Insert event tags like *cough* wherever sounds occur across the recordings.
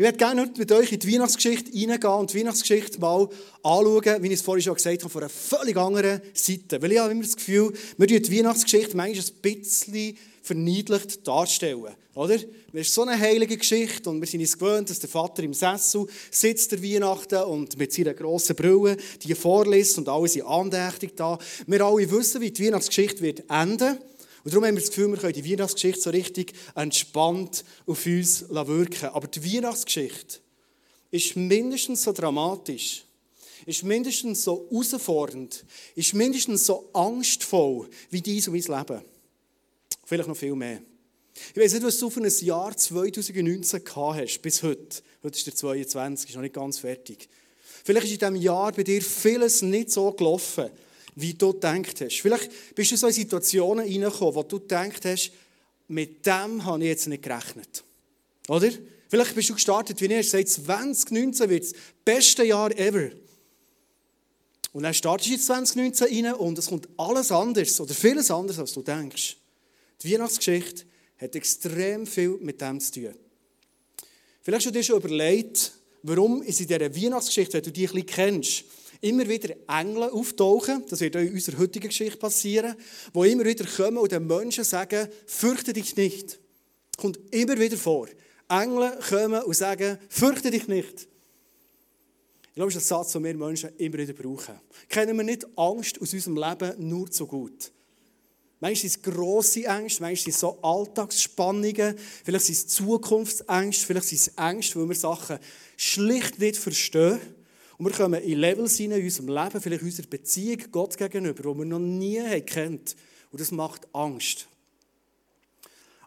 Ich werde gerne heute mit euch in die Weihnachtsgeschichte reingehen und die Weihnachtsgeschichte mal anschauen, wie ich es vorhin schon gesagt habe, von einer völlig anderen Seite. Weil ich habe immer das Gefühl, wir die Weihnachtsgeschichte manchmal ein bisschen verniedlicht darstellen. Oder? Es ist so eine heilige Geschichte und wir sind uns gewöhnt, dass der Vater im Sessel sitzt der Weihnachten und mit seiner grossen Brille die vorliest und alle sind andächtig da. Wir alle wissen, wie die Weihnachtsgeschichte wird enden. Und darum haben wir das Gefühl, wir können die Weihnachtsgeschichte so richtig entspannt auf uns wirken Aber die Weihnachtsgeschichte ist mindestens so dramatisch, ist mindestens so herausfordernd, ist mindestens so angstvoll wie dies und mein Leben. Vielleicht noch viel mehr. Ich weiß nicht, was du für ein Jahr 2019 gehabt hast, bis heute. Heute ist der 22, ist noch nicht ganz fertig. Vielleicht ist in diesem Jahr bei dir vieles nicht so gelaufen, wie du gedacht hast. Vielleicht bist du in so Situationen reingekommen, wo du gedacht hast, mit dem habe ich jetzt nicht gerechnet. Oder? Vielleicht bist du gestartet wie ich, seit 2019 wird es das beste Jahr ever. Und dann startest du in 2019 rein und es kommt alles anders oder vieles anders, als du denkst. Die Weihnachtsgeschichte hat extrem viel mit dem zu tun. Vielleicht hast du dir schon überlegt, warum ist in dieser Weihnachtsgeschichte, wenn du die ein bisschen kennst, immer wieder Engel auftauchen, das wird auch in unserer heutigen Geschichte passieren, wo immer wieder kommen und den Menschen sagen, fürchte dich nicht. Kommt immer wieder vor. Engel kommen und sagen, fürchte dich nicht. Ich glaube, das ist ein Satz, den wir Menschen immer wieder brauchen. Kennen wir nicht Angst aus unserem Leben nur zu gut? Manchmal sind es grosse Ängste, manchmal sind es so Alltagsspannungen, vielleicht sind es Zukunftsängste, vielleicht sind es Ängste, weil wir Sachen schlicht nicht verstehen. Und wir kommen in Levels in unserem Leben, vielleicht in unserer Beziehung Gott gegenüber, die wir noch nie kennt. Und das macht Angst.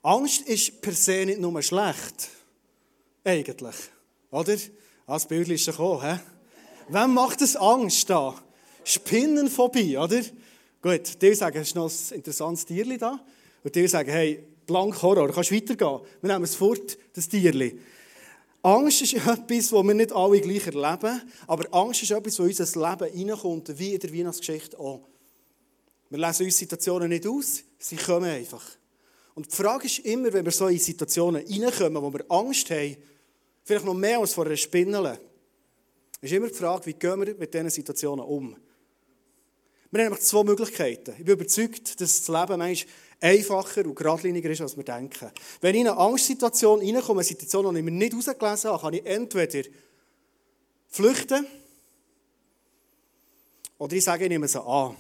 Angst ist per se nicht nur schlecht. Eigentlich. Oder? Das Bild ist schon gekommen. He? Wem macht es Angst da? Spinnenphobie, oder? Gut, die sagen, es ist noch ein interessantes Tierli da. Und die sagen, hey, blank Horror, kannst weitergehen. Wir nehmen es fort, das Tierli. Angst ist *laughs* etwas, das wir nicht alle gleich erleben, aber Angst ist etwas, das in unser Leben reinkommt, wie in der Weihnachtsgeschichte auch. Wir lesen uns Situationen nicht aus, sie kommen einfach. Und die Frage ist immer, wenn wir so in Situationen reinkommen, wo wir Angst haben, vielleicht noch mehr als vor einer Spinne, ist immer die Frage, wie gehen wir mit diesen Situationen um? Wir haben nämlich zwei Möglichkeiten. Ich bin überzeugt, dass das Leben manchmal einfacher und geradliniger ist, als wir denken. Wenn ich in eine Angstsituation reinkomme, eine Situation, die ich mir nicht herausgelesen habe, kann ich entweder flüchten oder ich sage, ich nehme sie an.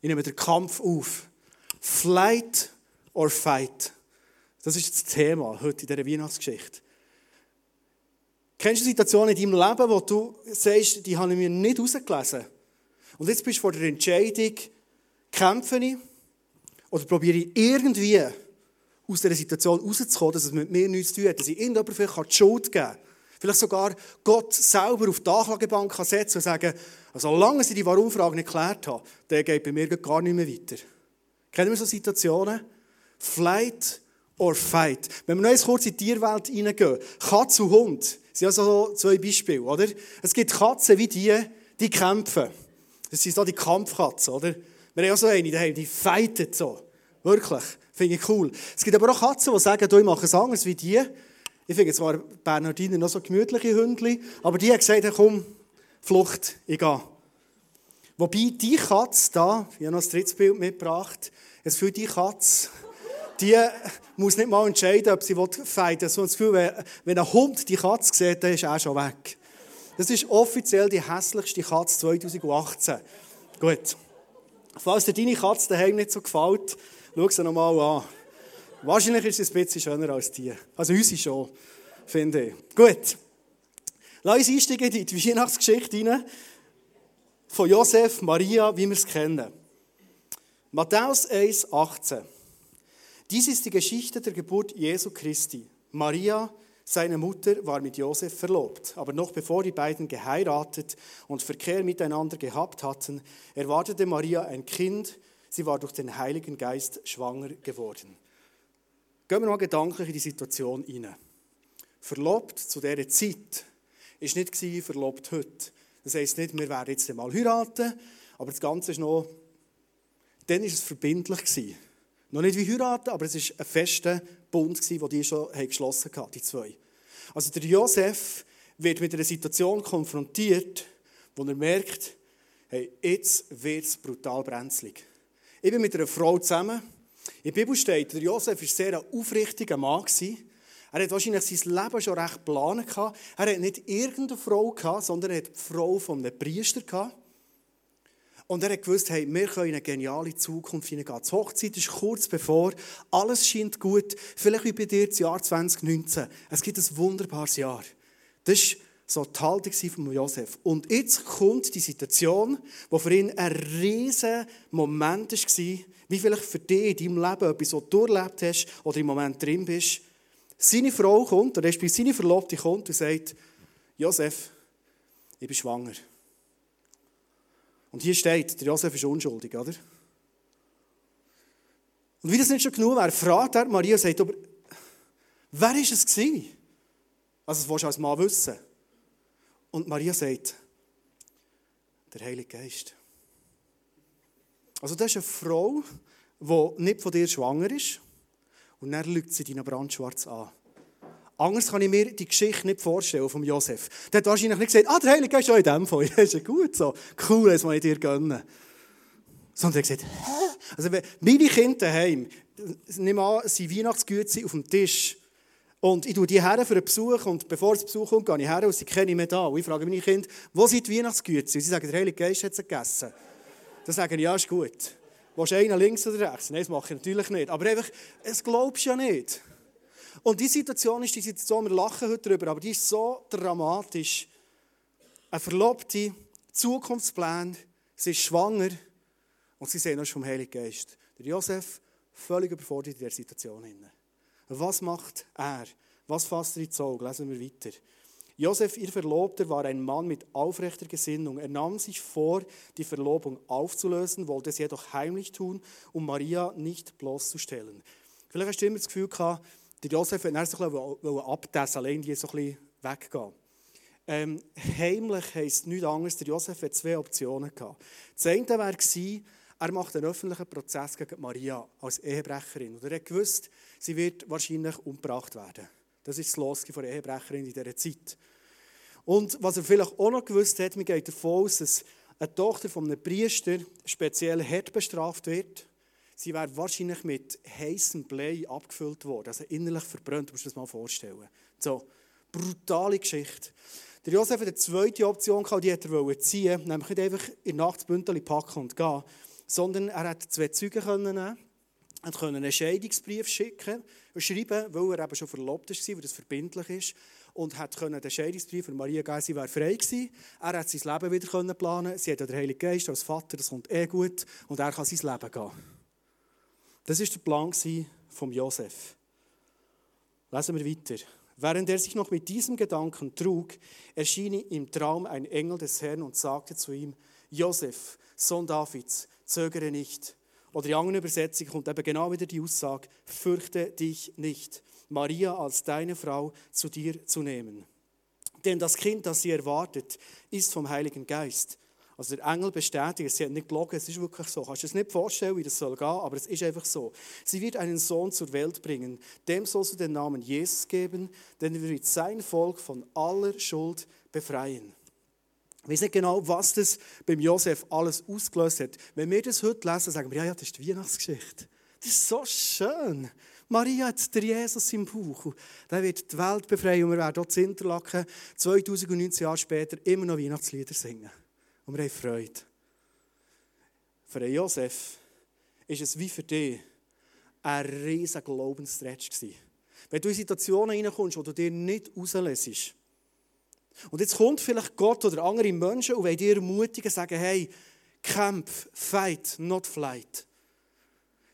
Ich nehme den Kampf auf. Flight or fight. Das ist das Thema heute in dieser Weihnachtsgeschichte. Kennst du Situationen in deinem Leben, wo du sagst, die habe ich mir nicht herausgelesen? Und jetzt bist du vor der Entscheidung, kämpfe ich oder probiere ich irgendwie aus dieser Situation rauszukommen, dass es mit mir nichts zu tun hat, dass ich irgendjemand vielleicht die Schuld geben kann. Vielleicht sogar Gott selber auf die Anklagebank setzen und sagen, also, solange sie die Warum-Frage nicht geklärt haben, der geht bei mir gar nicht mehr weiter. Kennen wir so Situationen? Flight or fight. Wenn wir noch jetzt kurz in die Tierwelt hineingehen, Katze und Hund sind also zwei Beispiele, oder? Es gibt Katzen wie die, die kämpfen. Das sind so die Kampfkatzen, oder? Wir haben auch so eine daheim, die fightet so. Wirklich. Finde ich cool. Es gibt aber auch Katzen, die sagen, du, ich mache es anders wie die. Ich finde zwar Bernardiner noch so gemütliche Hündchen, aber die hat gesagt, komm, Flucht, ich gehe. Wobei die Katze da, ich habe noch ein drittes Bild mitgebracht, es für die Katze, die muss nicht mal entscheiden, ob sie fighten will. Das Gefühl, wenn ein Hund die Katze sieht, dann ist er schon weg. Das ist offiziell die hässlichste Katze 2018. Gut. Falls dir deine Katze daheim nicht so gefällt, schau sie nochmal an. Wahrscheinlich ist sie ein bisschen schöner als die. Also unsere schon, finde ich. Gut. Lass uns einsteigen in die *laughs* Weihnachtsgeschichte hinein. Von Josef, Maria, wie wir es kennen. Matthäus 1, 18. Dies ist die Geschichte der Geburt Jesu Christi. Maria, seine Mutter war mit Josef verlobt, aber noch bevor die beiden geheiratet und Verkehr miteinander gehabt hatten, erwartete Maria ein Kind. Sie war durch den Heiligen Geist schwanger geworden. Gehen wir mal gedanklich in die Situation hinein. Verlobt zu dieser Zeit ist nicht verlobt heute. Das heisst nicht, wir werden jetzt einmal heiraten, aber das Ganze ist noch, dann ist es verbindlich gewesen. Noch nicht wie heiraten, aber es war ein fester Bund, den die schon geschlossen haben, die zwei. Also der Josef wird mit einer Situation konfrontiert, wo er merkt, hey, jetzt wird es brutal brenzlig. Ich bin mit einer Frau zusammen. In der Bibel steht, der Josef war sehr ein aufrichtiger Mann. Er hat wahrscheinlich sein Leben schon recht geplant. Er hat nicht irgendeine Frau, sondern er hat die Frau von einem Priester. Gehabt. Und er hat gewusst, hey, wir können eine geniale Zukunft hineingehen. Die Hochzeit ist kurz bevor, alles scheint gut. Vielleicht wie bei dir das Jahr 2019. Es gibt ein wunderbares Jahr. Das war so die Haltung von Josef. Und jetzt kommt die Situation, die für ihn ein riesiger Moment war, wie vielleicht für dich in deinem Leben etwas, was du durchlebt hast oder im Moment drin bist. Seine Frau kommt, oder seine Verlobte kommt und sagt, Josef, ich bin schwanger. Und hier steht, der Josef ist unschuldig, oder? Und wie das nicht schon genug wäre, fragt er Maria und sagt, aber wer war es gewesen? Also, das willst du als Mann wissen. Und Maria sagt, der Heilige Geist. Also, das ist eine Frau, die nicht von dir schwanger ist. Und dann lügt sie deinen brandschwarz an. Anders kann ich mir die Geschichte nicht vorstellen von Josef. Der hat wahrscheinlich nicht gesagt, ah, der Heilige Geist ist auch in dem Fall. *laughs* Das ist ja gut so. Cool, das muss ich dir gönnen. Sondern er hat gesagt, hä? Also, meine Kinder daheim, nimm an, sind Weihnachtsgüte auf dem Tisch. Und ich tue die her für einen Besuch und bevor es Besuch kommt, gehe ich her und sie kennen mich da. Und ich frage meine Kinder, wo sind die Weihnachtsgüte? Und sie sagen, der Heilige Geist hat sie gegessen. Dann sagen ja, ist gut. Willst du einen links oder rechts? Nein, das mache ich natürlich nicht. Aber einfach, es glaubst du ja nicht. Und die Situation ist die Situation, wir lachen heute darüber, aber die ist so dramatisch. Eine Verlobte, Zukunftsplan, sie ist schwanger und sie sehen uns vom Heiligen Geist. Der Josef völlig überfordert in dieser Situation. Was macht er? Was fasst er ins Auge? Lesen wir weiter. Josef, ihr Verlobter, war ein Mann mit aufrechter Gesinnung. Er nahm sich vor, die Verlobung aufzulösen, wollte es jedoch heimlich tun, um Maria nicht bloßzustellen. Vielleicht hast du immer das Gefühl gehabt, der Josef wollte so ein bisschen abtessen, die so ein bisschen weggehen. Ähm, heimlich heisst nichts anderes, der Josef hatte zwei Optionen. Gehabt. Das eine war, er macht einen öffentlichen Prozess gegen Maria als Ehebrecherin. Und er hat gewusst, sie wird wahrscheinlich umgebracht werden. Das ist das Los von der Ehebrecherin in dieser Zeit. Und was er vielleicht auch noch gewusst hat, man geht davon aus, dass eine Tochter von einem Priester speziell hart bestraft wird sie wäre wahrscheinlich mit heißem Blei abgefüllt worden, also innerlich verbrannt, musst du dir das mal vorstellen. So, brutale Geschichte. Der Josef hat eine zweite Option gehabt, die er ziehen nämlich nicht einfach in der Nacht das packen und gehen, sondern er hätte zwei können nehmen er konnte einen Scheidungsbrief schicken und schreiben, weil er eben schon verlobt war, weil das verbindlich ist, und hat den Scheidungsbrief für Maria geben, sie wäre frei gewesen. Er hat sein Leben wieder planen Sie hat den Heiligen Geist als Vater, das kommt eh gut, und er kann sein Leben gehen. Das ist der Plan von Josef. Lesen wir weiter. Während er sich noch mit diesem Gedanken trug, erschien ihm im Traum ein Engel des Herrn und sagte zu ihm: Josef, Sohn Davids, zögere nicht. Oder in anderen Übersetzungen kommt eben genau wieder die Aussage: Fürchte dich nicht, Maria als deine Frau zu dir zu nehmen. Denn das Kind, das sie erwartet, ist vom Heiligen Geist. Also der Engel bestätigt, sie hat nicht gelogen, es ist wirklich so. Kannst du dir nicht vorstellen, wie das soll gehen, aber es ist einfach so. Sie wird einen Sohn zur Welt bringen, dem sollst du den Namen Jesus geben, denn er wird sein Volk von aller Schuld befreien. Ich weiß nicht genau, was das beim Josef alles ausgelöst hat. Wenn wir das heute lesen, sagen wir, ja, ja, das ist die Weihnachtsgeschichte. Das ist so schön. Maria hat der Jesus im Bauch. Der wird die Welt befreien und wir werden dort in Interlaken 2019 Jahre später immer noch Weihnachtslieder singen. Und wir haben Freude. Für Josef ist es wie für dich ein riesiger Glaubensstretch gewesen. Wenn du in Situationen hineinkommst, wo du dir nicht rauslässt. Und jetzt kommt vielleicht Gott oder andere Menschen und wollen dir ermutigen, sagen, hey, kämpf, fight, not flight.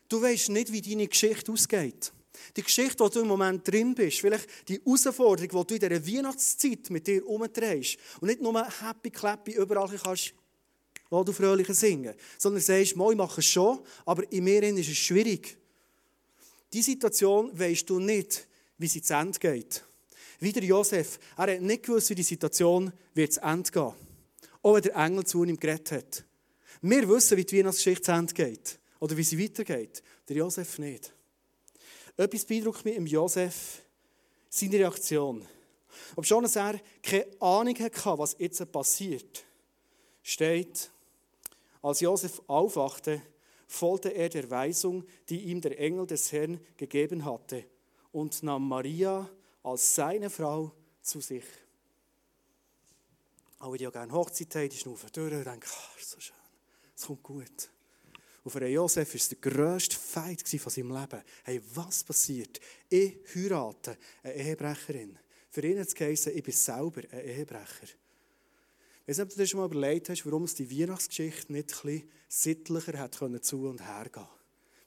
Du weißt nicht, wie deine Geschichte ausgeht. Die Geschichte, wo du im Moment drin bist, vielleicht die Herausforderung, die du in dieser Weihnachtszeit mit dir umdrehst und nicht nur happy, clappy überall kannst, wo du fröhlich singen, sondern sagst, ich mache es schon, aber in mir ist es schwierig. Die Situation weißt du nicht, wie sie zu Ende geht. Wie der Josef, er hat nicht gewusst, wie die Situation wird zu Ende gehen. Auch wenn der Engel zu ihm geredet hat. Wir wissen, wie die Weihnachtsgeschichte zu Ende geht. Oder wie sie weitergeht. Der Josef nicht. Etwas beeindruckt mich im Josef, seine Reaktion. Ob schon er keine Ahnung hatte, was jetzt passiert, steht, als Josef aufwachte, folgte er der Weisung, die ihm der Engel des Herrn gegeben hatte, und nahm Maria als seine Frau zu sich. Alle, die ja gerne Hochzeit haben, die schnaufen durch und denken, oh, so schön, es kommt gut. Und für Josef war es der grösste Feind von seinem Leben. Hey, was passiert? Ich heirate eine Ehebrecherin. Für ihn hat es ich bin selber ein Ehebrecher. Ich weiß nicht, ob du dir schon mal überlegt hast, warum es die Weihnachtsgeschichte nicht ein sittlicher hat können zu und her gehen.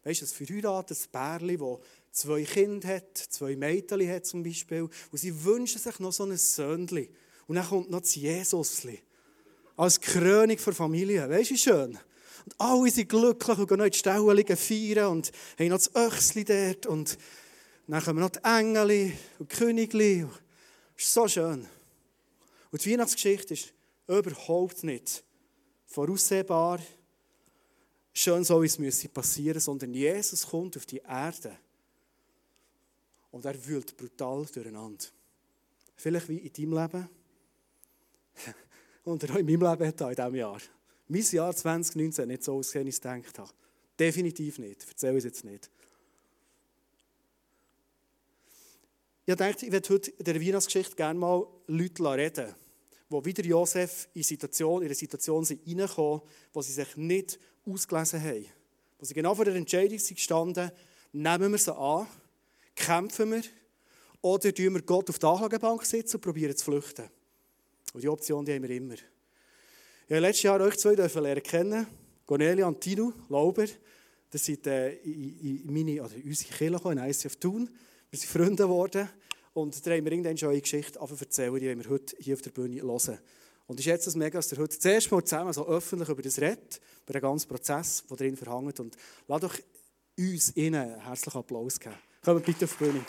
Weißt du, ein verheiratetes Pärchen, das zwei Kinder hat, zwei Mädchen hat zum Beispiel, und sie wünschen sich noch so ein Söhnchen. Und dann kommt noch das Jesusli. Als Krönung der Familie. Weißt du, wie schön? Und alle sind glücklich und gehen noch in die Stellen feiern und haben noch das Öchsli dort. Und dann kommen noch die Engel und die Königli. Das ist so schön. Und die Weihnachtsgeschichte ist überhaupt nicht voraussehbar, schön so, wie es müsse passieren, sondern Jesus kommt auf die Erde und er wühlt brutal durcheinander. Vielleicht wie in deinem Leben *laughs* und auch in meinem Leben in diesem Jahr. Mein Jahr 2019 nicht so ausgesehen, wie ich gedacht habe. Definitiv nicht. Erzähle es jetzt nicht. Ich dachte, ich würde heute in der Weihnachtsgeschichte gerne mal Leute reden wo wieder Josef in, Situation, in eine Situation sind reingekommen, wo sie sich nicht ausgelesen haben. Wo sie genau vor der Entscheidung sind gestanden, nehmen wir sie an, kämpfen wir oder tun wir Gott auf die Anklagebank sitzen und probieren zu flüchten. Und die Option die haben wir immer. Habe letztes Jahr euch zwei lernen kennen, Cornelia und Tino Lauber. Das sind äh, in, in meine, oder in unsere Kirche in ICF Thun. Wir sind Freunde geworden. Und da haben wir irgendwann schon eine Geschichte erzählen, die wir heute hier auf der Bühne hören. Und ich schätze es mega, dass ihr heute das erste Mal zusammen so öffentlich über das redet, über den ganzen Prozess, der drin verhängt. Und lasst doch uns Ihnen einen herzlichen Applaus geben. Kommt bitte auf die Bühne.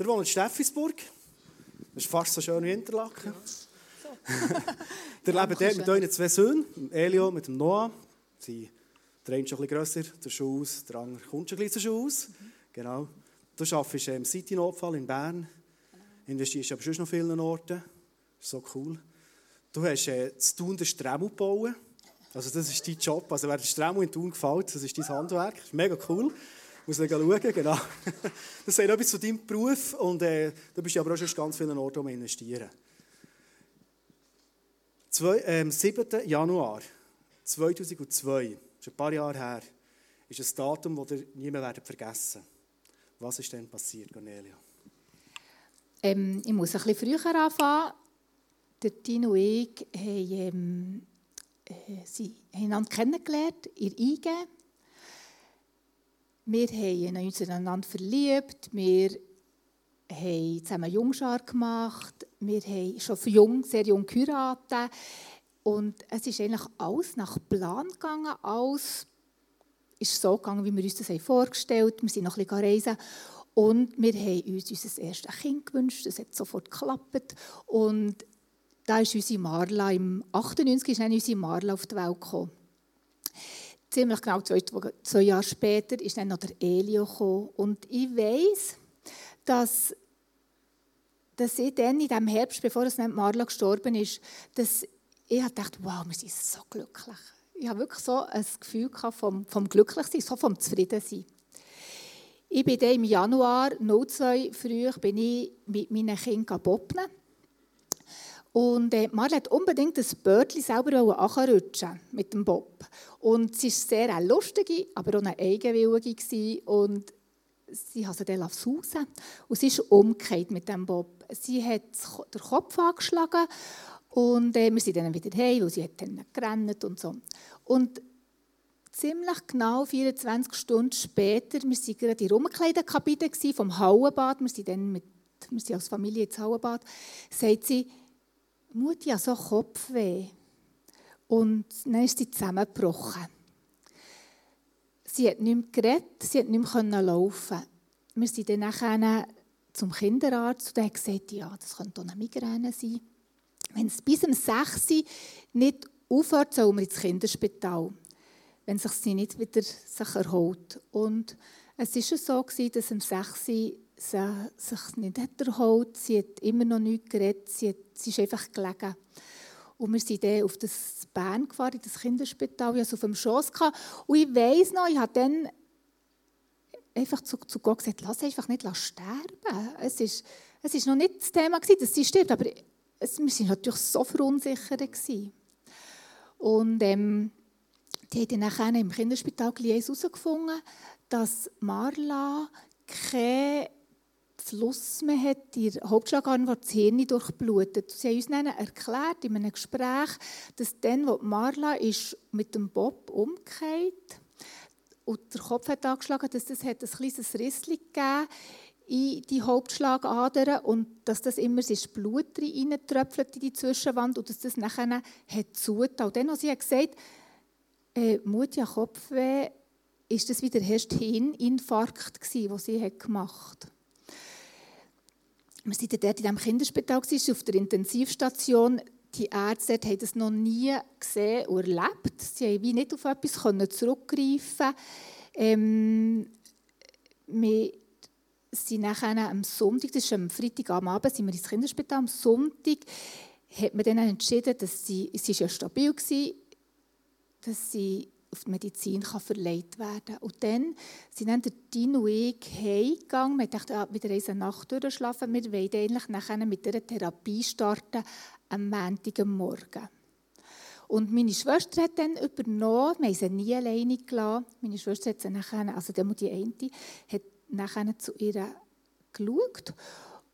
Der wohnt in Steffisburg. Das ist fast so schön wie Interlaken. *laughs* *laughs* Der lebt dort mit euren zwei Söhnen, Elio mit dem Noah. Sie drehen schon ein bisschen grösser zur Schule aus, der andere kommt schon ein bisschen zur aus. Mhm. Genau. Du arbeitest im City-Notfall in Bern, investierst aber schon noch vielen Orten. Das ist so cool. Du hast äh, zu tun, den Stremel bauen. Also das ist dein Job. Also wer der Stremel in Thun gefällt, das ist dein Handwerk. Das ist mega cool. Muss man schauen, genau. *laughs* Das sagt etwas zu deinem Beruf und äh, du bist aber auch schon ganz vielen Orten um investieren. Zwei, ähm, 7. Januar 2002, schon ein paar Jahre her, ist ein Datum, das ihr niemand werdet vergessen Was ist denn passiert, Cornelia? Ähm, ich muss ein bisschen früher anfangen. Der Tino und ich haben, ähm, äh, sie haben einander kennengelernt, ihr eingegeben. Wir haben uns ineinander verliebt. Wir haben zusammen Jungschar gemacht, wir haben schon jung, sehr jung geheiratet und es ist eigentlich alles nach Plan gegangen, alles ist so gegangen, wie wir uns das vorgestellt haben. Wir sind noch ein bisschen reisen und wir haben uns unser erstes Kind gewünscht, das hat sofort geklappt und da ist unsere Marla, im 98 ist unsere Marla auf die Welt gekommen. Ziemlich genau zwei, zwei Jahre später ist dann noch der Elio gekommen und ich weiß, dass dass ich dann in diesem Herbst, bevor es Marla gestorben ist, dass ich dachte, wow, wir sind so glücklich. Ich habe wirklich so ein Gefühl vom, vom Glücklichsein, so vom Zufriedensein. Ich bin dann im Januar 02 früh bin ich mit meinen Kindern bobnen. Und äh, Marla hat unbedingt das Bördchen selber anrutschen mit dem Bob. Und sie war sehr eine lustige, aber auch eine eigenwillige. Und sie hat sie dann sausen und sie ist umgekehrt mit dem Bob. Sie hat den Kopf angeschlagen und äh, wir sind dann wieder heim, weil sie hat dann gerannt und so. Und ziemlich genau 24 Stunden später, wir waren gerade in der Umkleidekabine vom Hauenbad, wir sind dann mit, wir sind als Familie ins Hauenbad, sagt sie, Mutti hat so Kopfweh. Und dann ist sie zusammengebrochen. Sie hat nicht mehr geredet, sie hat nicht mehr laufen. Wir sind dann nachher zum Kinderarzt und der hat gesagt, ja, das könnte auch eine Migräne sein. Wenn es bis um 6 Uhr nicht aufhört, soll man ins Kinderspital, wenn sich sie nicht wieder sich erholt. Und es war so, dass am 6. sie sich nicht erholt Sie hat immer noch nichts geredet, sie, hat, sie ist einfach gelegen. Und wir sind dann auf das Bern gefahren, in das Kinderspital, ich hatte auf dem Schoss. Und ich weiss noch, ich habe dann einfach zu, zu Gott gesagt, lass einfach nicht sterben. Es ist, es ist noch nicht das Thema, dass sie stirbt, aber es, wir waren natürlich so verunsichert. Gewesen. Und ähm, die haben dann im Kinderspital herausgefunden, dass Marla keinen Fluss mehr hat, die Hauptschlagarm, wo das Hirn durchblutet. Sie haben uns erklärt in einem Gespräch, dass dann, wo Marla ist mit dem Bob umgekehrt und der Kopf hat angeschlagen, dass das ein kleines Rissli gegeben in die Hauptschlagadern und dass das immer das Blut reintröpfelt in die Zwischenwand und dass das nachher hat zugetan. Und dann, als sie gesagt äh, Mut ja Kopfweh, ist das wieder erst Hirninfarkt gewesen, den sie hat gemacht hat. Wir waren dort in diesem Kinderspital, auf der Intensivstation. Die Ärzte haben das noch nie gesehen und erlebt. Sie haben wie nicht auf etwas zurückgreifen ähm, Wir sind nachher am Sonntag, das ist am Freitagabend, sind wir ins Kinderspital. Am Sonntag hat man dann entschieden, dass sie, sie ist ja stabil war, dass sie auf die Medizin kann verleiht werden kann. Und dann sind dann der Dino und ich heimgegangen. Wir dachten, ah, wieder eine Nacht durchschlafen. Wir wollen eigentlich nachher mit dieser Therapie starten am Montagmorgen. Und meine Schwester hat dann übernommen, wir haben sie nie alleine gelassen. Meine Schwester hat sie nachher, also die eine, hat nachher zu ihr geschaut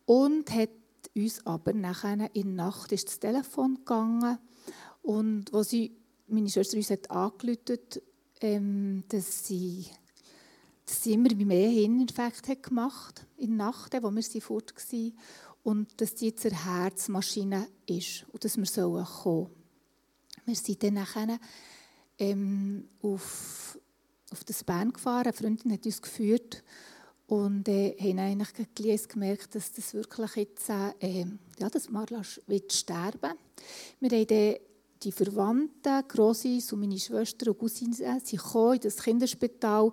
und hat uns aber nachher in der Nacht ist das Telefon gegangen und wo sie, meine Schwester uns hat angerufen, ähm, dass sie dass sie immer mehr Hirninfekt hat gemacht in der Nacht, wo wir sie fort waren und dass sie jetzt eine Herzmaschine ist und dass wir kommen sollen. Wir sind dann nachher ähm, auf, auf das Bern gefahren, eine Freundin hat uns geführt und äh, haben eigentlich gemerkt, dass das wirklich jetzt, äh, ja, dass Marla wird sterben. Wir haben dann die Verwandten, Grossis und meine Schwester und Cousine, äh, sie in das Kinderspital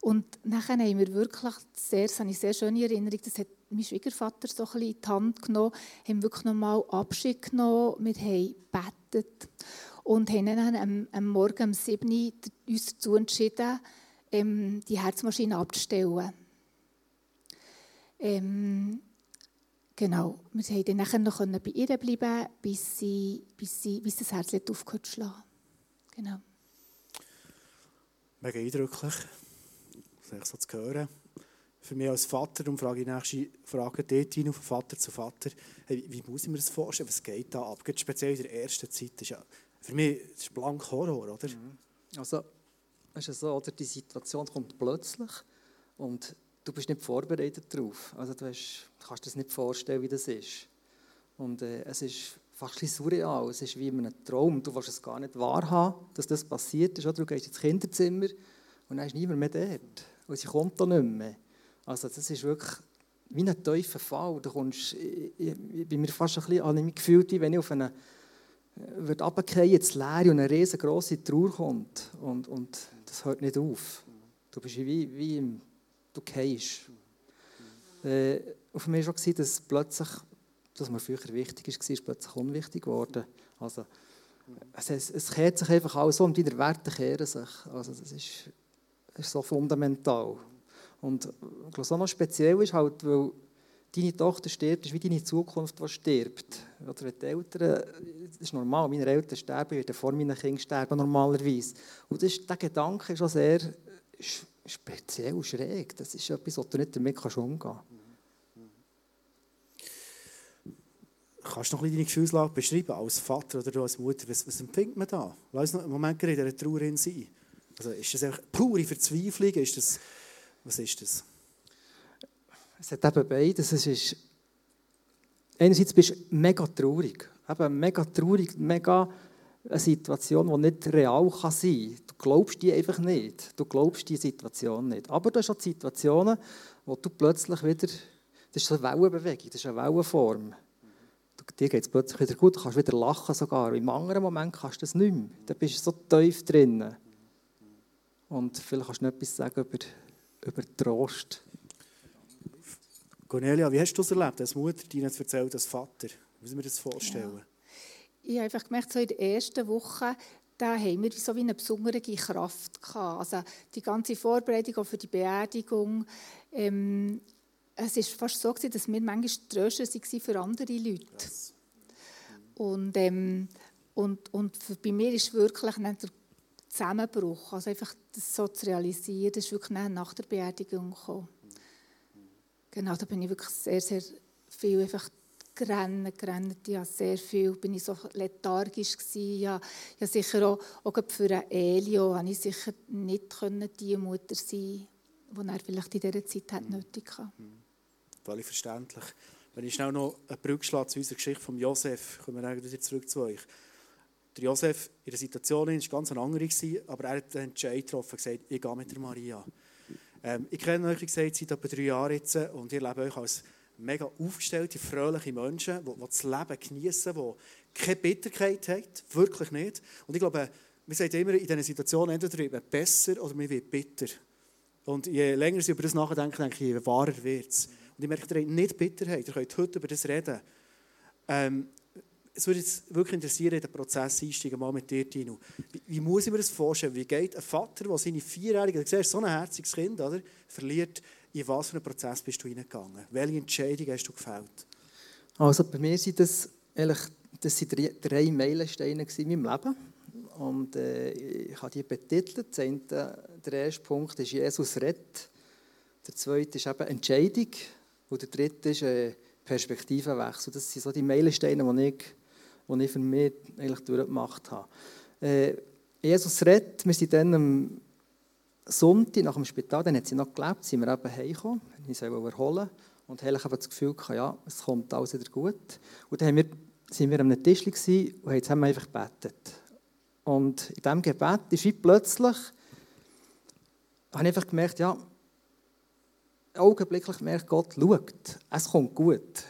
und nachher haben wir wirklich sehr, das habe ich sehr schöne Erinnerung, das hat mein Schwiegervater so ein in die Hand genommen, haben wirklich nochmal Abschied genommen, wir haben gebetet und haben dann am, am Morgen um 7 Uhr uns dazu entschieden, ähm, die Herzmaschine abzustellen. Ähm, genau, wir konnten dann nachher noch bei ihr bleiben, bis, sie, bis, sie, bis das Herz aufgehört zu schlagen. Genau. Mega eindrücklich, das so zu hören. Für mich als Vater, darum frage ich nächste Frage dort hin, von Vater zu Vater, hey, wie muss ich mir das vorstellen, was geht da ab? Speziell in der ersten Zeit, ist ja, für mich ist es blank Horror, oder? Mhm. Also, es ist so, oder, die Situation kommt plötzlich und du bist nicht vorbereitet darauf. Also du, hast, kannst dir das nicht vorstellen, wie das ist. Und äh, es ist fast ein surreal. Es ist wie in einem Traum. Du willst es gar nicht wahrhaben, dass das passiert ist. Oder du gehst ins Kinderzimmer und dann ist niemand mehr dort. Und sie kommt da nicht mehr. Also das ist wirklich wie ein tiefer Fall. Du kommst, ich, ich bin mir fast ein bisschen an mich gefühlt, wie wenn ich auf eine äh, wird runterfallen, ins Leere und eine riesengroße Trauer kommt. Und, und das hört nicht auf. Du bist wie, wie im du gehst. Äh, auf mich war schon, dass plötzlich, das mir früher wichtig war, ist plötzlich unwichtig geworden. Also, es, es, es kehrt sich einfach alles um, deine Werte kehren sich. Also, das ist, ist so fundamental. Und glaube, so noch speziell ist halt, weil deine Tochter stirbt, ist wie deine Zukunft, die stirbt. Oder wenn die Eltern, das ist normal, meine Eltern sterben, werden vor meinen Kindern sterben normalerweise. Und das ist, der Gedanke ist auch sehr speziell schräg. Das ist etwas, was du nicht damit umgehen kannst. Kannst du noch ein deine Gefühlslage beschreiben, als Vater oder als Mutter? Was, was empfindet man da? Lass uns noch einen Moment in dieser Trauerin sein. Also ist das einfach pure Verzweiflung? Ist das, was ist das? Es hat eben beides. Es ist, einerseits bist du mega traurig. Eben mega traurig, mega eine Situation, die nicht real sein kann. Du glaubst die einfach nicht. Du glaubst die Situation nicht. Aber du hast auch Situationen, wo du plötzlich wieder, das ist so eine Wellenbewegung, das ist eine Wellenform. Dir geht es plötzlich wieder gut, du kannst wieder lachen sogar. Im anderen Moment kannst du das nicht mehr. Da bist du so tief drin. Und vielleicht kannst du noch etwas sagen über, über Trost. Cornelia, wie hast du das erlebt, als Mutter deine zu erzählen, als Vater? Wie müssen wir das vorstellen? Ja. Ich habe einfach gemerkt, so in der ersten Woche, da haben wir so wie eine besondere Kraft gehabt. Also die ganze Vorbereitung auch für die Beerdigung. Ähm, es war fast so, gewesen, dass wir manchmal Tröster waren für andere Leute. Yes. Und, ähm, und, und für, bei mir ist wirklich der Zusammenbruch, also einfach das so zu realisieren, das ist wirklich nach der Beerdigung gekommen. Genau, da bin ich wirklich sehr, sehr viel einfach gerannt, gerannt. Ich sehr viel, bin ich so lethargisch gewesen. Ja, ja sicher auch, auch für Elio habe ich sicher nicht können, die Mutter sein, die er vielleicht in dieser Zeit hat nötig hatte. Mhm. Völlig verständlich. Wenn ich schnell noch eine Brücke schlage zu unserer Geschichte von Josef, kommen wir wieder zurück zu euch. Der Josef in der Situation war ganz eine andere, aber er hat den Entscheid getroffen und gesagt, ich gehe mit der Maria. Ähm, ich kenne euch, wie gesagt, seit etwa drei Jahren jetzt und ihr lebt euch als mega aufgestellte, fröhliche Menschen, die, das Leben genießen, die keine Bitterkeit haben, wirklich nicht. Und ich glaube, wir sagen immer in diesen Situationen, entweder wird man besser oder man wird bitter. Und je länger sie über das nachdenken, denke ich, je wahrer wird es. Und ich merke, ihr habt nicht Bitterheit, ihr könnt heute über das reden. Ähm, es würde jetzt wirklich interessieren, in den Prozess einsteigen, mal mit dir, Tino. Wie, wie, muss ich mir das vorstellen? Wie geht ein Vater, der seine Vierjährige, du siehst, so ein herziges Kind, oder, verliert, in was für einen Prozess bist du hineingegangen? Welche Entscheidung hast du gefällt? Also bei mir sind das, ehrlich, das sind drei, drei Meilensteine in meinem Leben. Und äh, ich habe die betitelt. Der erste Punkt ist Jesus rettet. Der zweite ist eben Entscheidung. Und der dritte ist äh, Perspektivenwechsel. Das sind so die Meilensteine, die ich, die ich für mich eigentlich durchgemacht habe. Äh, Jesus rettet. Wir sind dann am Sonntag nach dem Spital, dann hat sie noch gelebt, sind wir eben heimgekommen, ich soll erholen und habe das Gefühl ja, es kommt alles wieder gut. Und dann haben wir, wir an einem Tisch und haben zusammen einfach gebetet. Und in diesem Gebet ist wie plötzlich, habe ich einfach gemerkt, ja, augenblicklich gemerkt, Gott schaut, es kommt gut.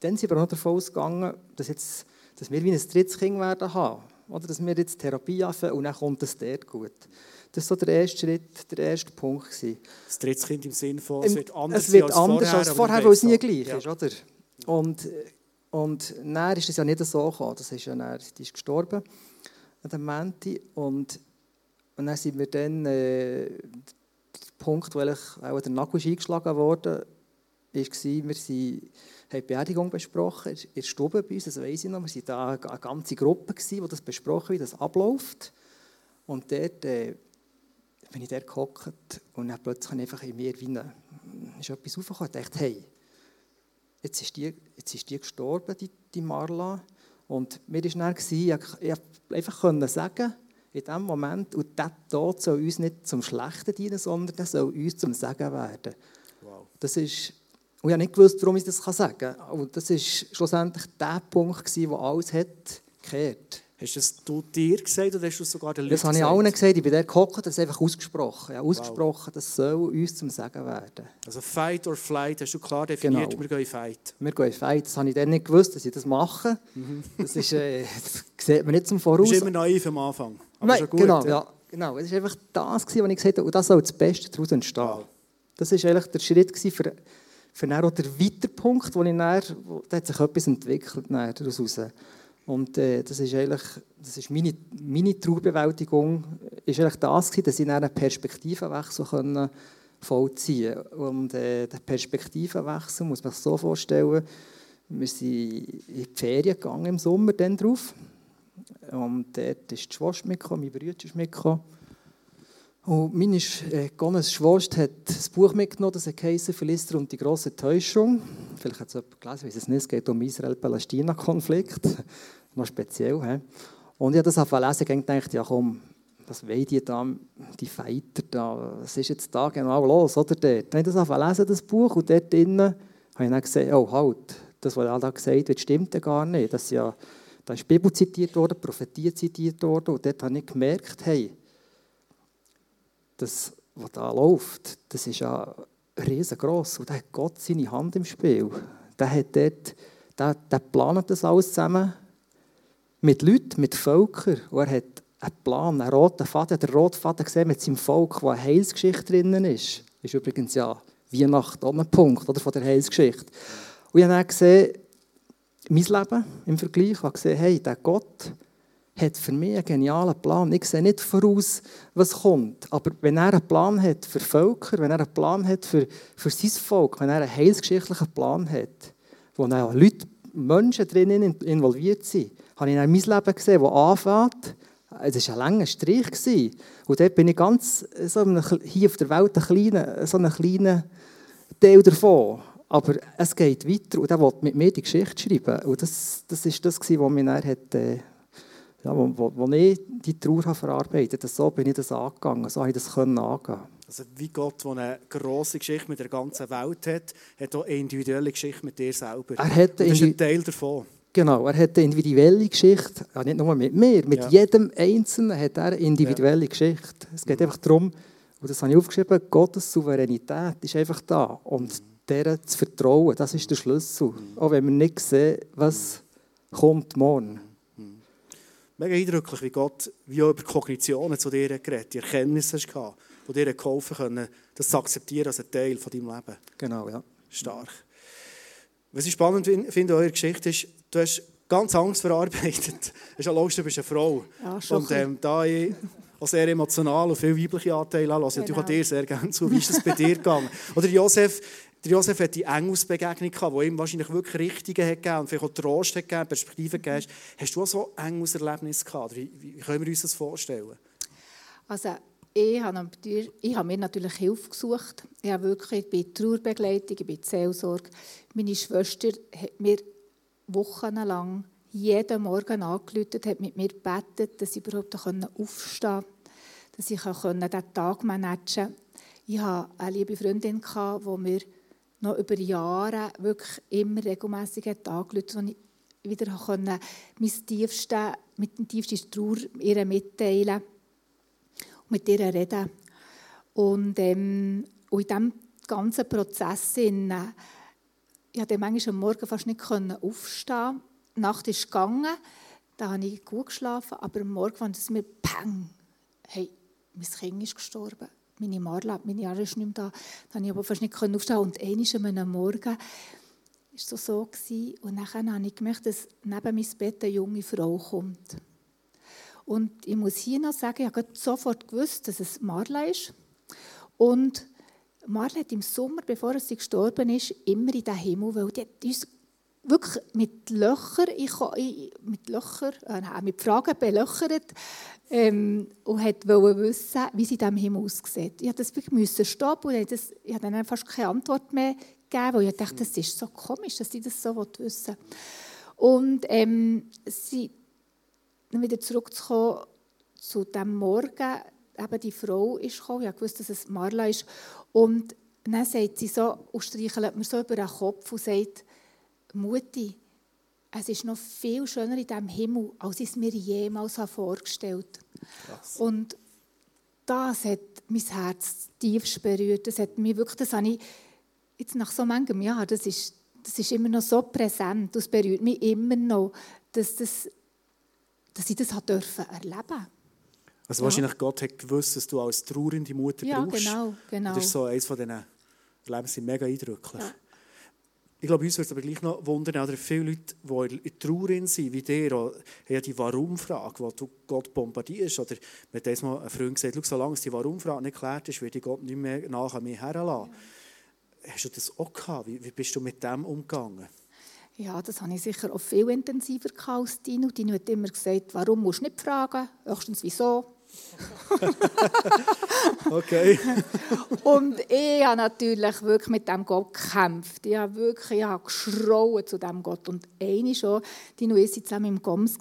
Dann sind wir noch davon ausgegangen, dass, jetzt, dass wir wie ein drittes Kind werden haben. Oder dass wir jetzt Therapie anfangen und dann kommt es dort gut. Das war so der erste Schritt, der erste Punkt. Das dritte Kind im Sinne von, es wird anders, es wird als, anders vorher, als vorher, weil es nie gleich ja. ist. Oder? Und, und dann ist es ja nicht so gekommen. Das ist ja dann, die ist gestorben an dem Menti. Und, und dann sind wir dann, äh, der Punkt, wo auch der Nagel eingeschlagen wurde, war, wir sind, haben die Beerdigung besprochen, in der Stube bei uns, das weiss ich noch. Wir waren da eine ganze Gruppe, die das besprochen wie das abläuft. Und dort äh, bin ich dort gehockt und dann plötzlich einfach in mir wie eine, ist etwas aufgekommen. Ich dachte, hey, jetzt ist die, jetzt ist die gestorben, die, die Marla. Und mir war dann, ich, ich einfach können sagen, in diesem Moment, und dieser Tod soll uns nicht zum Schlechten dienen, sondern der soll uns zum Segen werden. Wow. Das ist, und ich habe nicht gewusst, warum ich das sagen kann. Und das war schlussendlich der Punkt, der alles hat gekehrt. Hast du das du dir gesagt oder hast du sogar den Leuten Das habe ich allen gesagt. Ich bin dort gehockt, das ist einfach ausgesprochen. Ja, ausgesprochen, wow. das soll uns zum Sagen werden. Also Fight or Flight hast du klar definiert, genau. wir gehen Fight. Wir gehen Fight. Das habe ich dann nicht gewusst, dass ich das mache. Mhm. Das, ist, äh, das sieht man nicht zum Voraus. Du bist immer naiv am Anfang. Aber Nein, gut, genau, ja. ja. genau. Es war einfach das, was ich gesagt habe. Und das soll das Beste daraus entstehen. Wow. Das war eigentlich der Schritt für, für dann auch der Weiterpunkt, wo ich dann, da hat sich etwas entwickelt daraus. Und äh, das ist eigentlich das ist meine, meine Traubewältigung, ist eigentlich das gewesen, dass ich einen Perspektivenwechsel können vollziehen. Und äh, der Perspektivenwechsel muss man sich so vorstellen, wir sind in die Ferien gegangen im Sommer dann drauf. Und dort ist die Schwester mitgekommen, mein Bruder ist mitgekommen. Und meine äh, Gones Schwester hat das Buch mitgenommen, das heißt «Philister und die große Täuschung». Vielleicht hat es jemand gelesen, weiß es nicht. Es geht um Israel-Palästina-Konflikt. *laughs* Noch speziell. He? Und ich habe das lesen und gedacht, ja komm, was wollen die da, die Fighter da, was ist jetzt da genau los, oder dort? Dann habe ich das lesen, das Buch, und dort drinnen habe ich dann gesagt, oh halt, das, was er da gesagt hat, stimmt ja gar nicht. Das ja, da ist die Bibel zitiert worden, Prophetie zitiert worden, und dort habe ich gemerkt, hey, das, was da läuft, das ist ja riesengroß. Und da hat Gott seine Hand im Spiel. Der hat dort der, der plant das alles zusammen mit Leuten, mit Völkern. Und er hat einen Plan, einen roten Faden. Der rote Faden gesehen mit seinem Volk, wo eine Heilsgeschichte drinnen ist. Ist übrigens ja Weihnachten auch ein Punkt oder, von der Heilsgeschichte. Und ich habe dann gesehen, mein Leben im Vergleich, ich habe gesehen, hey, der Gott hat für mich einen genialen Plan. Ich sehe nicht voraus, was kommt. Aber wenn er einen Plan hat für Völker, wenn er einen Plan hat für, für sein Volk, wenn er einen heilsgeschichtlichen Plan hat, wo Leute, Menschen drinnen involviert sind, habe ich in mein Leben gesehen, das anfängt. Es war ein langer Strich. Und dort bin ich ganz so hier auf der Welt ein kleiner, so ein kleiner Teil davon. Aber es geht weiter und er will mit mir die Geschichte schreiben. Und das, ist das, was mich dann hat, äh, ja, wo, wo, wo ich die Trauer verarbeitet habe. So bin ich das angegangen, so habe ich das angehen Also wie Gott, der eine grosse Geschichte mit der ganzen Welt hat, hat auch eine individuelle Geschichte mit dir selber. Er hat das ist ein Teil davon. Genau, er hat eine individuelle Geschichte, ja, nicht nur mit mir, mit ja. jedem Einzelnen hat er eine individuelle ja. Geschichte. Es geht einfach darum, und das habe ich aufgeschrieben, Gottes Souveränität ist einfach da. Und mhm. der zu vertrauen, das ist der Schlüssel. Mhm. Auch wenn wir nicht sehen, was kommt morgen. Mega eindrücklich, wie Gott wie auch über Kognitionen zu dir geredet die Erkenntnisse gehabt, die dir geholfen haben, das zu akzeptieren als ein Teil von deinem Leben. Genau, ja. Stark. Was ich spannend finde an eurer Geschichte ist, du hast ganz Angst verarbeitet. Das *laughs* ist ja logisch, du bist eine Frau. Ja, und ähm, da ich auch sehr emotional und viele weibliche Anteile habe, ich genau. natürlich auch dir sehr gerne zu. Wie ist es bei dir gegangen? Oder Josef, der Josef hat die Engelsbegegnung gehabt, die ihm wahrscheinlich wirklich Richtige hat gegeben und vielleicht auch Trost hat gegeben, Perspektive gegeben. Hast du auch so Engelserlebnisse gehabt? Wie, wie können wir uns das vorstellen? Also ich habe, ich habe mir natürlich Hilfe gesucht. Ich habe wirklich bei Trauerbegleitung, bei Seelsorge. Meine Schwester hat mir wochenlang jeden Morgen angerufen, hat mit mir gebetet, dass ich überhaupt aufstehen konnte, dass ich diesen Tag managen konnte. Ich hatte eine liebe Freundin, die mir noch über Jahre wirklich immer regelmässig angerufen hat, ich wieder mein tiefste, mit dem tiefsten Trauer ihr mitteilen konnte mit ihr reden. Und, ähm, und in diesem ganzen Prozess, in, ich konnte manchmal am Morgen fast nicht aufstehen. Die Nacht ist gegangen, da habe ich gut geschlafen, aber am Morgen fand es mir peng. Hey, mein Kind ist gestorben. Meine Marla, meine Jahre ist nicht mehr da. Da konnte ich aber fast nicht aufstehen. Und einmal am Morgen war es so, so Und dann habe ich gemerkt, dass neben mein Bett eine junge Frau kommt. Und ich muss hier noch sagen, ich habe sofort gewusst, dass es Marla ist. Und Marla hat im Sommer, bevor sie gestorben ist, immer in den Himmel, weil die hat uns wirklich mit Löchern, ich, ich, mit Löcher, äh, mit Fragen belöchert ähm, und wollte wissen, wie sie diesem Himmel aussieht. Ich musste das wirklich stoppen und das, ich habe dann fast keine Antwort mehr gegeben, weil ich dachte, das ist so komisch, dass sie das so wissen. Und ähm, sie, wieder zurückzukommen zu dem Morgen, eben die Frau ist gekommen, ich wusste, dass es Marla ist, und dann sagt sie so, und streichelt mir so über den Kopf und sagt, Mutti, es ist noch viel schöner in diesem Himmel, als ich es mir jemals vorgestellt habe. Und das hat mein Herz tief berührt. Das hat mich wirklich, das habe ich jetzt nach so manchem Jahr, das ist, das ist immer noch so präsent, das berührt mich immer noch, dass das dass ich das dürfen erleben Also wahrscheinlich Gott hat gewusst, dass du als trauernde Mutter ja, brauchst. Ja, genau, genau. Das ist so eines von diesen Erlebnissen, sind mega eindrücklich. Ja. Ich glaube, uns würde es aber gleich noch wundern, oder viele Leute, die in Trauer sind, wie dir, haben ja die Warum-Frage, wo du Gott bombardierst. Oder mir hat einmal ein Freund gesagt, solange die Warum-Frage nicht geklärt ist, werde ich Gott nicht mehr nach an mir herlassen. Ja. Hast du das auch gehabt? Wie, wie bist du mit dem umgegangen? Ja, das habe ich sicher auch viel intensiver als Dino. Dino hat immer gesagt, warum musst du nicht fragen, höchstens wieso. *laughs* okay. und ich habe natürlich wirklich mit dem Gott gekämpft. Ich habe wirklich ich habe geschrauen zu dem Gott. Und eine schon, und ich waren zusammen im Goms.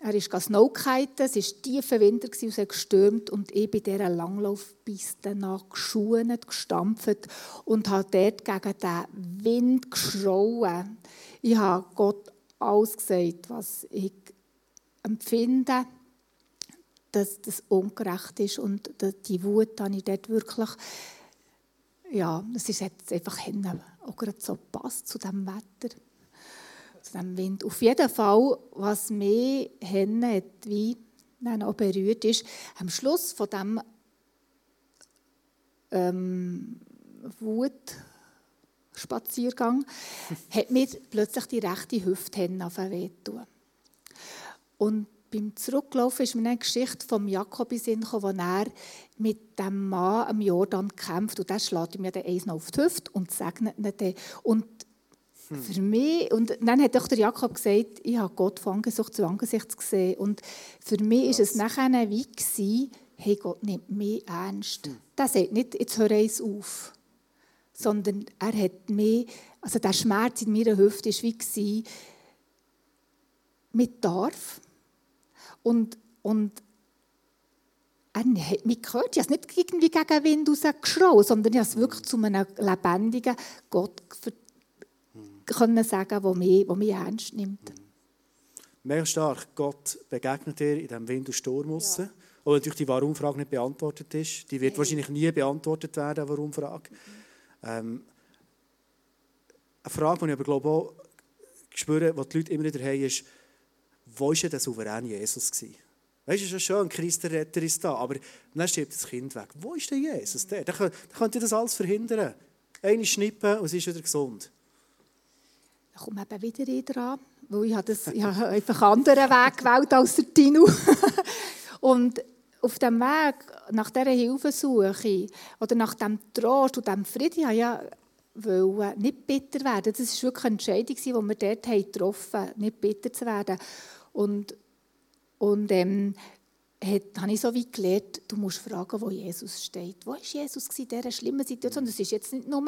Er ist Snowkiten, es war tiefer Winter und es hat gestürmt und ich bin dieser Langlaufpiste nach geschuht, gestampft und habe dort gegen den Wind geschrauen. Ich habe Gott alles gesagt, was ich empfinde, dass das ungerecht ist und die Wut habe ich dort wirklich, ja, es ist jetzt einfach hin, auch gerade so passt zu diesem Wetter. zu diesem Wind. Auf jeden Fall, was mich hat, wie dann auch berührt ist, am Schluss von diesem ähm, Wutspaziergang *laughs* hat mir plötzlich die rechte Hüfte wehtun. Und beim Zurücklaufen ist mir eine Geschichte vom Jakob in Sinn gekommen, wo er mit dem Mann am Jordan kämpft. Und der schlägt mir eins noch auf die Hüfte und segnet ihn dann. Und hm. für mich, und dann hat auch der Jakob gesagt, ich habe Gott von Angesicht zu Angesicht gesehen. Und für mich war es nachher wie gewesen, hey, Gott nimmt mich ernst. Hm. Der sagt nicht, jetzt höre ich auf. Sondern er hat mich, also der Schmerz in meiner Hüfte war wie gewesen, mit darf und, und er hat mich gehört. Ich habe es nicht irgendwie gegen den Wind rausgeschrien, sondern ich habe es wirklich zu einem lebendigen Gott können sagen, der mich, der mich ernst nimmt. Mega stark. Gott begegnet dir in diesem Wind und Sturm raus. Ja. Obwohl natürlich die Warum-Frage nicht beantwortet ist. Die wird hey. wahrscheinlich nie beantwortet werden, Warum-Frage. Mhm. Ähm, eine Frage, die ich aber glaube auch spüre, die die Leute immer wieder haben, ist, wo war der souveräne Jesus? Gewesen? Weißt du, es ist ja schön, Christ der Retter ist da, aber dann stirbt das Kind weg. Wo ist der Jesus? Der, der, der könnte das alles verhindern. Eine schnippen und es ist wieder gesund. Da komme eben wieder ich dran, weil ich das, ich habe einfach einen anderen Weg gewählt als der Tino. *laughs* und auf dem Weg nach dieser Hilfesuche oder nach dem Trost und dem Frieden, ich ja wollen, nicht bitter werden. Das war wirklich eine Entscheidung, die wir dort getroffen haben, nicht bitter zu werden. Und, und ähm, habe ich so wie gelernt, du musst fragen, wo Jesus steht. Wo war Jesus in dieser schlimmen Situation? Das ist jetzt nicht nur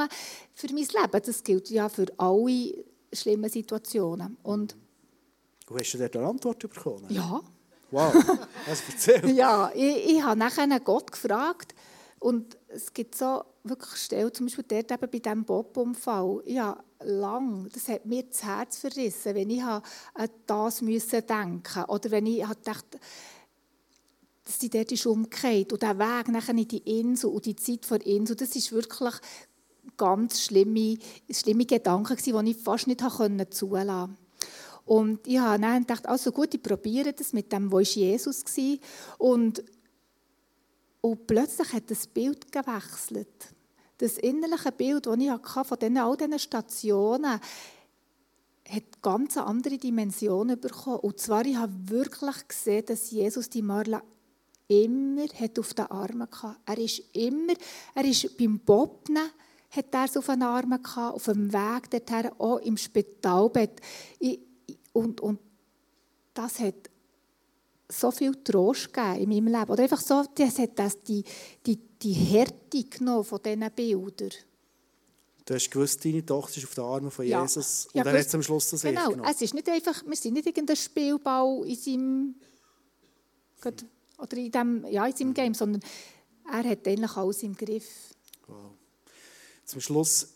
für mein Leben, das gilt ja für alle schlimmen Situationen. Und, und hast du dort eine Antwort bekommen? Ja. Wow, was erzähl. *laughs* ja, ich, ich habe nachher Gott gefragt und es gibt so wirklich Stellen, zum Beispiel dort eben bei diesem Bob-Unfall, lang, das hat mir das Herz verrissen, wenn ich an das müssen denken oder wenn ich dachte, dass die dort ist umgekehrt und der Weg nachher in die Insel und die Zeit vor Insel, das ist wirklich ganz schlimme, schlimme Gedanken die ich fast nicht zulassen konnte. Und ich habe dann gedacht, also gut, ich probiere das mit dem, wo ist Jesus war. Und und plötzlich hat das Bild gewechselt. Das innerliche Bild, das ich von all diesen Stationen, hat ganz andere Dimensionen bekommen. Und zwar, ich habe wirklich gesehen, dass Jesus die Marla immer hat auf den Armen hatte. Er ist immer, er ist beim Bobnen, hat er es auf den Armen gehabt, auf dem Weg dorthin, auch im Spitalbett. und, und das hat so viel Trost gegeben in meinem Leben. Oder einfach so, das hat das die, die, die Härte genommen von diesen Bildern. Du hast gewusst, deine Tochter ist auf den Armen von Jesus ja. und ja, er hat am Schluss das Genau, es ist nicht einfach, wir sind nicht irgendein Spielball in seinem, oder in, dem, ja, in seinem Game, sondern er hat eigentlich alles im Griff. Wow. Zum Schluss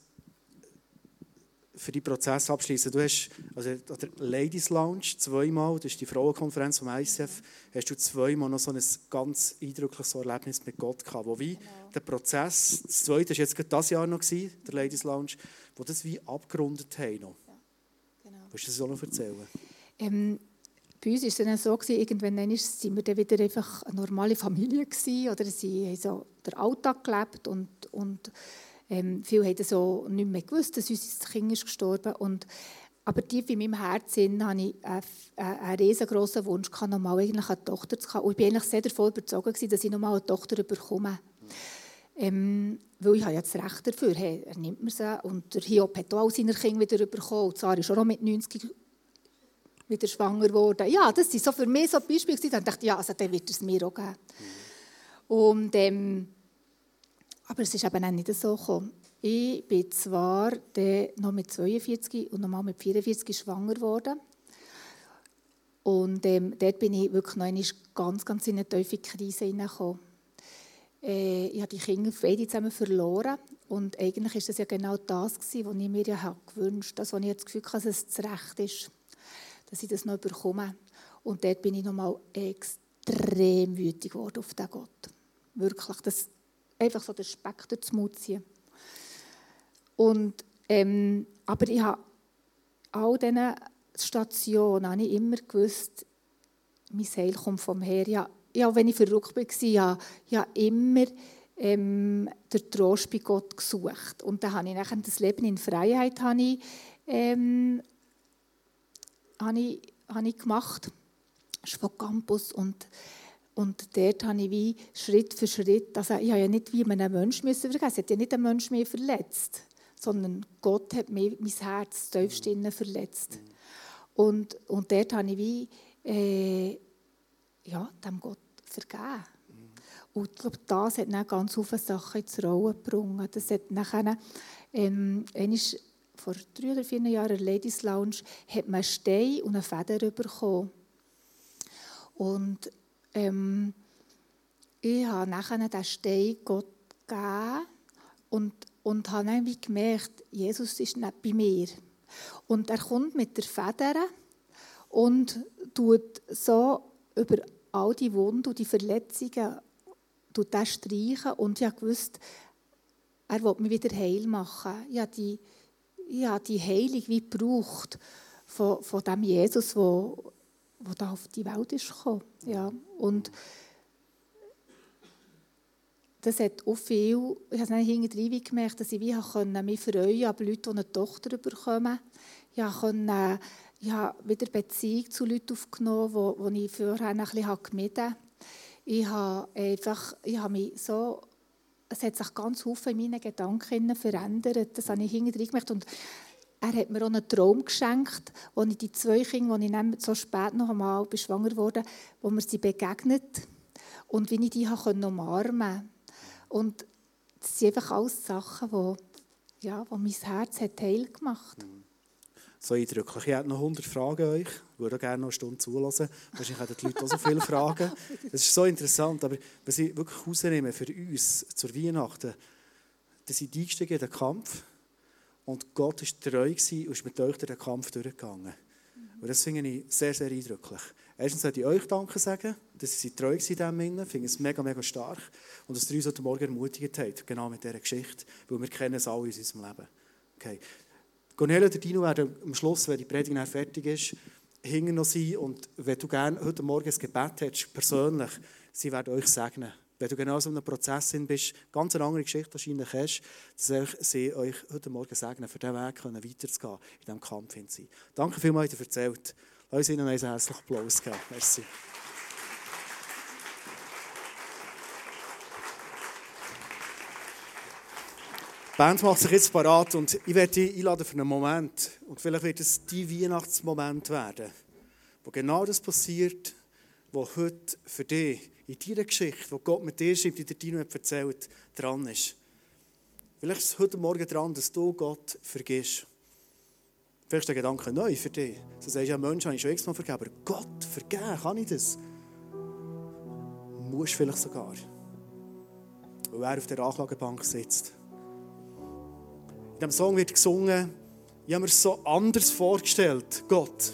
für die Prozess abschließen. Du hast also der Ladies Lounge zweimal, das ist die Frauenkonferenz vom ICF, hast du zweimal noch so ein ganz eindrückliches Erlebnis mit Gott gehabt, wo wie genau. der Prozess, das zweite war jetzt gerade das Jahr noch gewesen, der Ladies Lounge, wo das wie abgerundet haben noch. Ja, genau. Willst du das auch noch erzählen? Ähm, bei uns war es dann so, gewesen, irgendwann waren wir dann wieder einfach eine normale Familie gewesen, oder sie haben so den Alltag gelebt und, und ähm, viele haben so nicht mehr gewusst, dass unser Kind ist gestorben ist. aber tief in meinem Herzen hatte ich einen, riesengroßen Wunsch, nochmal eine Tochter zu haben. Und ich war eigentlich sehr davon überzeugt, dass ich nochmal eine Tochter bekomme. Ähm, weil ich habe ja das Recht dafür, hey, er nimmt mir sie. Und der Hiob hat auch all seine Kinder wieder bekommen. Und Sarah ist auch mit 90 wieder schwanger geworden. Ja, das waren so für mich so Beispiele. Dann dachte ich, ja, also, dann wird es mir auch geben. Und ähm, aber es ist eben auch nicht so gekommen. Ich bin zwar noch mit 42 und nochmal mit 44 schwanger geworden. Und ähm, dort bin ich wirklich noch ganz, ganz in eine tiefe Krise hineingekommen. Äh, ich habe die Kinder beide zusammen verloren. Und eigentlich war das ja genau das, was ich mir ja gewünscht habe. Das, ich das Gefühl hatte, dass es das Recht ist, dass ich das noch bekomme. Und dort bin ich nochmal extrem wütig geworden auf den Gott. Wirklich. Das, einfach so den Speck durchs Mund ziehen. Und, ähm, aber ich habe all diesen Station habe ich immer gewusst, mein Heil kommt vom Herrn. Ja, ja wenn ich verrückt war, ja, ja immer ähm, der Trost bei Gott gesucht. Und dann habe ich nachher das Leben in Freiheit habe ich, ähm, habe ich, habe ich gemacht. Das ist von Campus und und dort habe ich wie Schritt für Schritt, also ich habe ja nicht wie einen Menschen müssen vergessen, es hat ja nicht einen Menschen mehr verletzt, sondern Gott hat mir mein Herz tiefst verletzt. Und, und dort habe ich wie, äh, ja, dem Gott vergeben. Und ich glaube, das hat dann ganz viele Sachen ins Rollen gebracht. Das hat nachher, ähm, vor drei oder vier Jahren in der Ladies Lounge, hat man einen Stein und eine Feder bekommen. Und ähm, ich habe nachher den Stein Gott gegeben und, und habe dann wie gemerkt, Jesus ist nicht bei mir. Und er kommt mit der Feder und tut so über all die Wunden und die Verletzungen tut das streichen und ich wusste, er will mich wieder heil machen. Ich habe die, ich habe die Heilung wie gebraucht von, von dem Jesus, der, der da auf die Welt ist gekommen. Ja, und das hat auch viel, ich habe es hinterher gemerkt, dass ich wie mich freuen an Leute, die eine Tochter bekommen. Ich konnte ich habe wieder Beziehung zu Leuten aufgenommen, die, ich vorher ein bisschen gemieden habe. Ich habe, einfach, ich habe mich so, es hat sich ganz viel in meinen Gedanken verändert. Das habe ich hinterher gemerkt. Und er hat mir auch einen Traum geschenkt, wo ich die zwei Kinder, die ich so spät noch einmal schwanger wurde, wo mir sie begegnet und wie ich die umarmen konnte. Und das sind einfach alles Sachen, die, ja, die mein Herz hat heil gemacht haben so eindrücklich. Ich hätte noch 100 Fragen euch. Ich würde auch gerne noch eine Stunde zulassen. Wahrscheinlich hätten die Leute auch so viele *laughs* Fragen. Das ist so interessant. Aber was ich wirklich herausnehme für uns zur Weihnachten, dass ich eingestiegen in den Kampf und Gott war treu und ist mit euch durch den Kampf durchgegangen. Und das finde ich sehr, sehr eindrücklich. Erstens möchte ich euch Danke sagen, dass Sie treu in diesem Ich finde es mega, mega stark. Und dass ihr uns heute Morgen ermutigt habt, genau mit dieser Geschichte. Weil wir kennen es alle in unserem Leben. Okay. Cornelia und Dino werden am Schluss, wenn die Predigt fertig ist, hinten noch sein. Und wenn du gerne heute Morgen ein Gebet hättest, persönlich, sie werden euch segnen. Wenn du genau so in einem Prozess bist, ganz eine andere Geschichte wahrscheinlich hast, dass sie euch heute Morgen segnen, für diesen Weg weiterzugehen, in diesem Kampf hin sein. Danke vielmals, dass ihr erzählt. Lass uns ihnen einen herzlichen Applaus geben. Merci. Die Band macht sich jetzt parat und ich werde dich einladen für einen Moment. Und vielleicht wird es dein Weihnachtsmoment werden, wo genau das passiert, was heute für dich in deiner Geschichte, die Gott mit dir schreibt, die dir Dino erzählt, dran ist. Vielleicht ist es heute Morgen dran, dass du Gott vergisst. Vielleicht ist der Gedanke neu für dich. Du sagst, ja, Menschen habe ich schon x-mal vergeben, aber Gott vergeben, kann ich das? Muss vielleicht sogar. Weil er auf der Anklagebank sitzt. In diesem Song wird gesungen, ich habe mir so anders vorgestellt, Gott.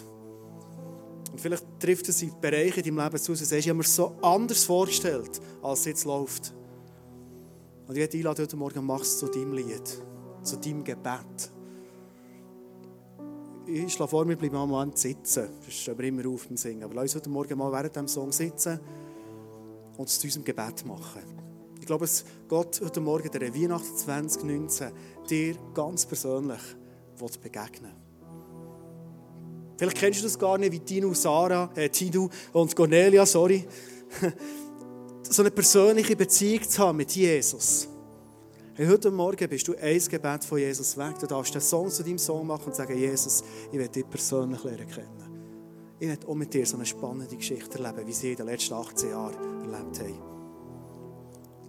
Und vielleicht trifft es in Bereiche in deinem Leben zu, wo du sagst, ich habe mir so anders vorgestellt, als es jetzt läuft. Und ich werde einladen, heute Morgen mach es zu deinem Lied, zu deinem Gebet. Ich schlage vor, wir bleiben mal einen Moment sitzen. Das stehen wir immer auf beim Singen. Aber lass uns heute Morgen mal während diesem Song sitzen und es zu unserem Gebet machen. Ich glaube, dass Gott heute Morgen, der Weihnachten 2019, dir ganz persönlich begegnen Vielleicht kennst du das gar nicht, wie Tino, Sarah, äh, Tino und Cornelia, sorry. *laughs* so eine persönliche Beziehung zu haben mit Jesus. Hey, heute Morgen bist du ein Gebet von Jesus weg. Du darfst den Song zu deinem Song machen und sagen, Jesus, ich will dich persönlich lernen kennen. Ich möchte auch mit dir so eine spannende Geschichte erleben, wie sie in den letzten 18 Jahren erlebt haben.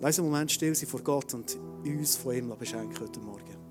Lass einen Moment still sein vor Gott und uns von ihm beschenken heute Morgen.